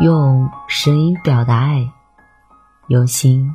用声音表达爱，用心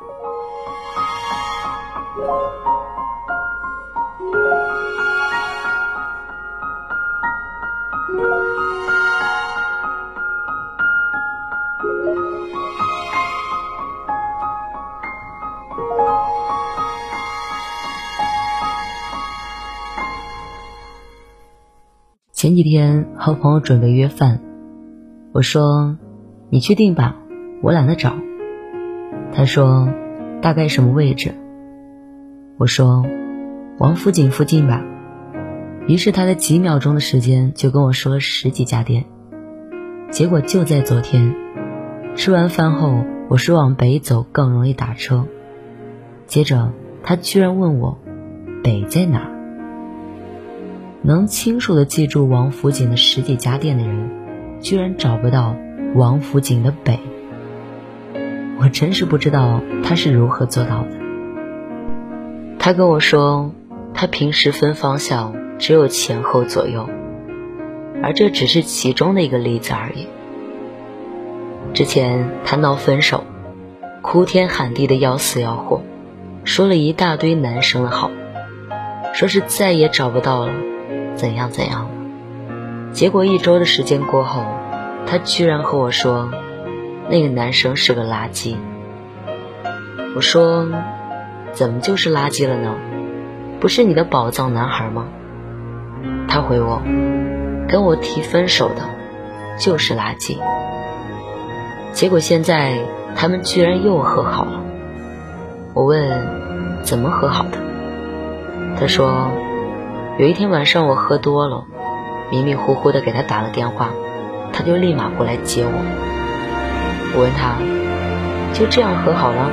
前几天和朋友准备约饭，我说：“你去定吧，我懒得找。”他说：“大概什么位置？”我说：“王府井附近吧。”于是他在几秒钟的时间就跟我说了十几家店。结果就在昨天，吃完饭后，我说往北走更容易打车。接着他居然问我：“北在哪？”能清楚的记住王府井的十几家店的人，居然找不到王府井的北。我真是不知道他是如何做到的。他跟我说，他平时分方向只有前后左右，而这只是其中的一个例子而已。之前他闹分手，哭天喊地的要死要活，说了一大堆男生的好，说是再也找不到了。怎样怎样？结果一周的时间过后，他居然和我说，那个男生是个垃圾。我说，怎么就是垃圾了呢？不是你的宝藏男孩吗？他回我，跟我提分手的，就是垃圾。结果现在他们居然又和好了。我问，怎么和好的？他说。有一天晚上，我喝多了，迷迷糊糊的给他打了电话，他就立马过来接我。我问他，就这样和好了？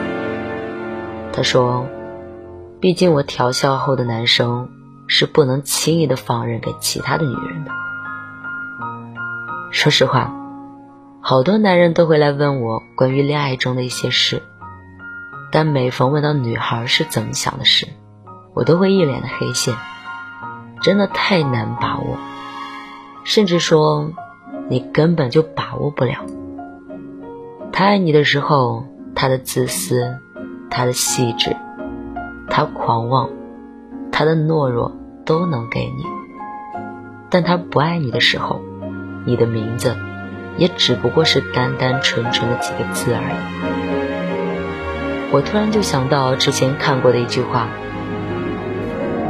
他说，毕竟我调笑后的男生是不能轻易的放任给其他的女人的。说实话，好多男人都会来问我关于恋爱中的一些事，但每逢问到女孩是怎么想的事，我都会一脸的黑线。真的太难把握，甚至说你根本就把握不了。他爱你的时候，他的自私，他的细致，他狂妄，他的懦弱都能给你；但他不爱你的时候，你的名字也只不过是单单纯纯的几个字而已。我突然就想到之前看过的一句话：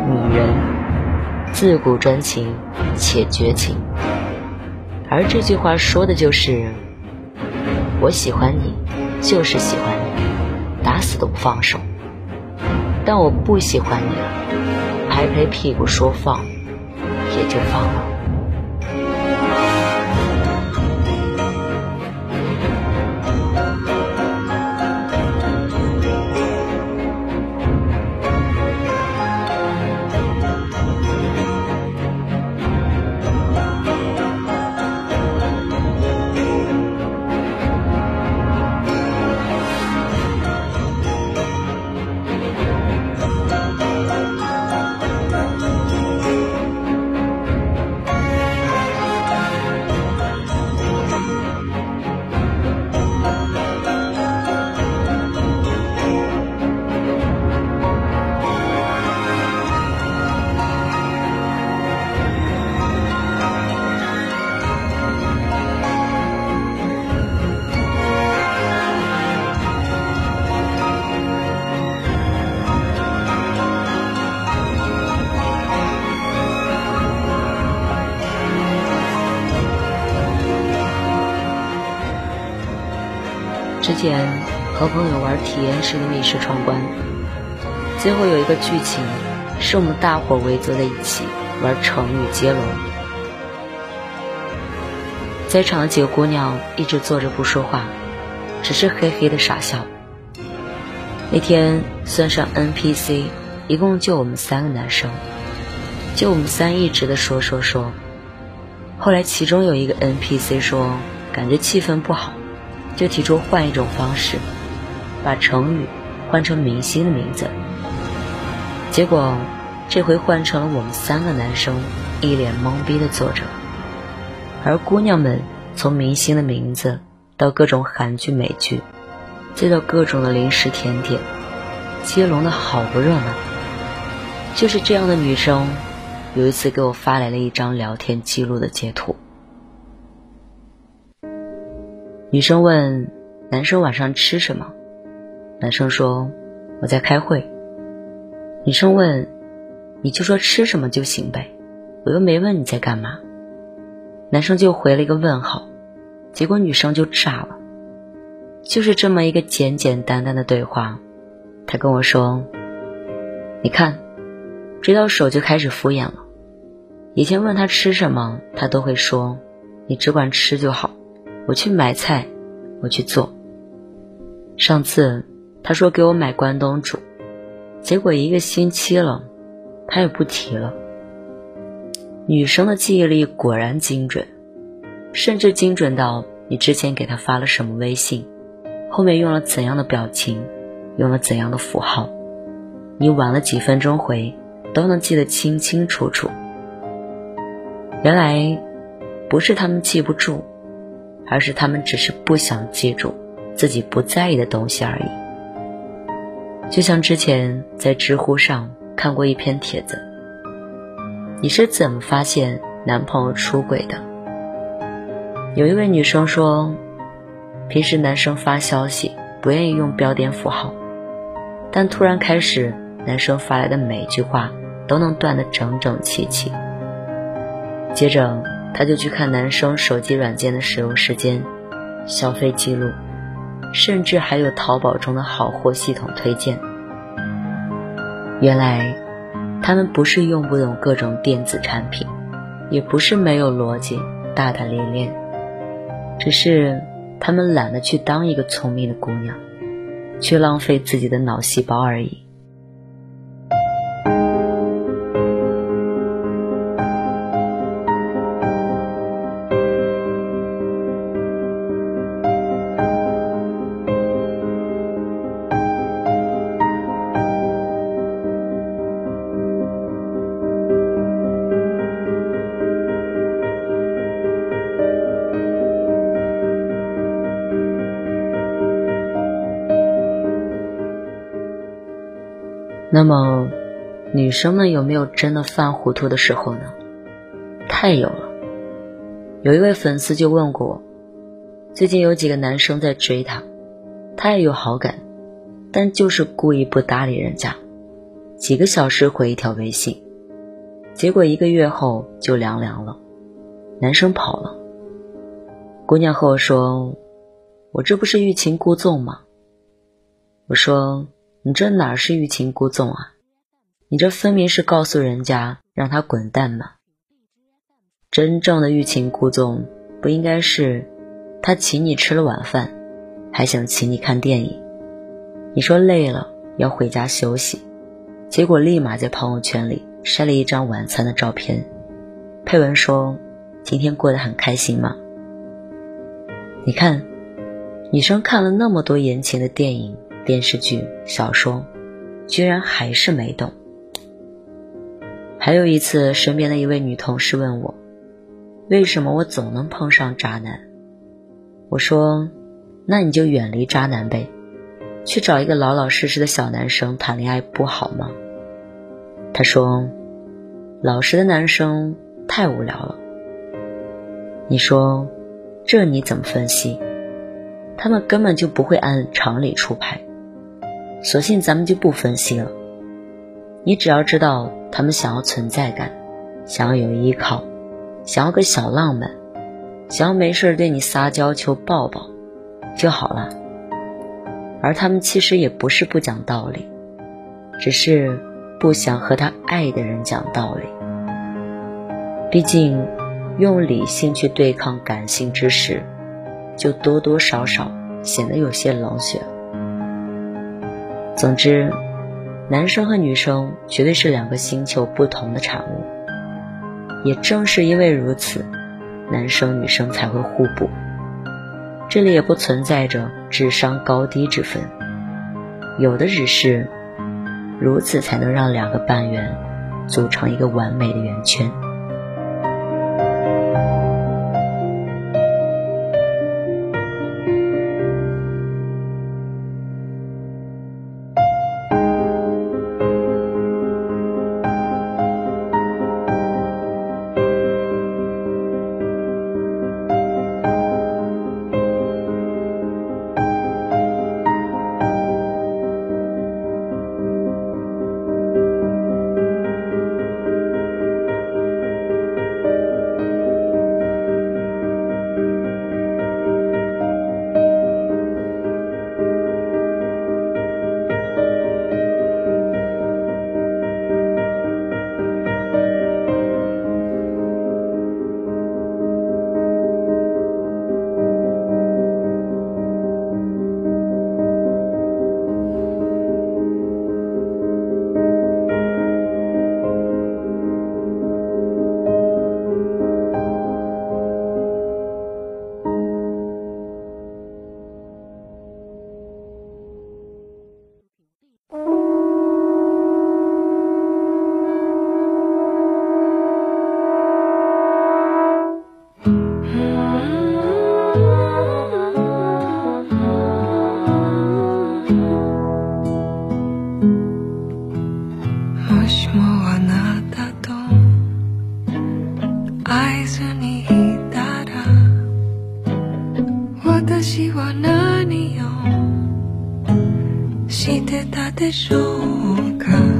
女人。自古专情且绝情，而这句话说的就是：我喜欢你，就是喜欢你，打死都不放手。但我不喜欢你了，拍拍屁股说放，也就放了。之前和朋友玩体验式的密室闯关。最后有一个剧情，是我们大伙围坐在一起玩成语接龙。在场的几个姑娘一直坐着不说话，只是嘿嘿的傻笑。那天算上 NPC，一共就我们三个男生，就我们三一直的说说说。后来其中有一个 NPC 说，感觉气氛不好，就提出换一种方式，把成语换成明星的名字。结果这回换成了我们三个男生一脸懵逼的坐着，而姑娘们从明星的名字到各种韩剧美剧。接到各种的零食甜点，接龙的好不热闹。就是这样的女生，有一次给我发来了一张聊天记录的截图。女生问男生晚上吃什么，男生说我在开会。女生问你就说吃什么就行呗，我又没问你在干嘛。男生就回了一个问号，结果女生就炸了。就是这么一个简简单单的对话，他跟我说：“你看，追到手就开始敷衍了。以前问他吃什么，他都会说：‘你只管吃就好，我去买菜，我去做。’上次他说给我买关东煮，结果一个星期了，他也不提了。女生的记忆力果然精准，甚至精准到你之前给他发了什么微信。”后面用了怎样的表情，用了怎样的符号，你晚了几分钟回，都能记得清清楚楚。原来，不是他们记不住，而是他们只是不想记住自己不在意的东西而已。就像之前在知乎上看过一篇帖子，你是怎么发现男朋友出轨的？有一位女生说。平时男生发消息不愿意用标点符号，但突然开始，男生发来的每一句话都能断得整整齐齐。接着，他就去看男生手机软件的使用时间、消费记录，甚至还有淘宝中的好货系统推荐。原来，他们不是用不懂各种电子产品，也不是没有逻辑、大大咧咧，只是。他们懒得去当一个聪明的姑娘，去浪费自己的脑细胞而已。那么，女生们有没有真的犯糊涂的时候呢？太有了。有一位粉丝就问过我，最近有几个男生在追她，她也有好感，但就是故意不搭理人家，几个小时回一条微信，结果一个月后就凉凉了，男生跑了。姑娘和我说：“我这不是欲擒故纵吗？”我说。你这哪是欲擒故纵啊？你这分明是告诉人家让他滚蛋嘛！真正的欲擒故纵，不应该是他请你吃了晚饭，还想请你看电影。你说累了要回家休息，结果立马在朋友圈里晒了一张晚餐的照片，配文说：“今天过得很开心吗？”你看，女生看了那么多言情的电影。电视剧、小说，居然还是没懂。还有一次，身边的一位女同事问我，为什么我总能碰上渣男？我说，那你就远离渣男呗，去找一个老老实实的小男生谈恋爱不好吗？她说，老实的男生太无聊了。你说，这你怎么分析？他们根本就不会按常理出牌。索性咱们就不分析了，你只要知道他们想要存在感，想要有依靠，想要个小浪漫，想要没事对你撒娇求抱抱就好了。而他们其实也不是不讲道理，只是不想和他爱的人讲道理。毕竟，用理性去对抗感性之时，就多多少少显得有些冷血。总之，男生和女生绝对是两个星球不同的产物。也正是因为如此，男生女生才会互补。这里也不存在着智商高低之分，有的只是如此才能让两个半圆组成一个完美的圆圈。私は何をしてたでしょうか？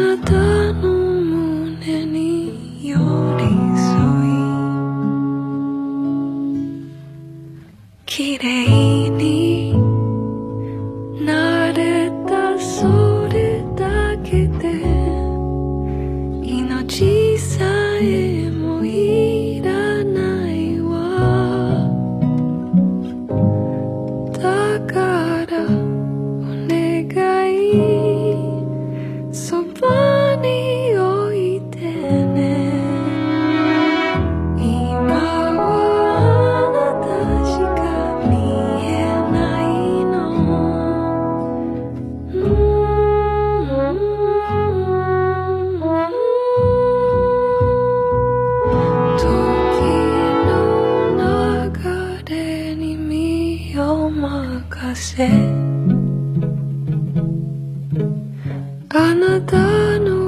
nada あなたの色に染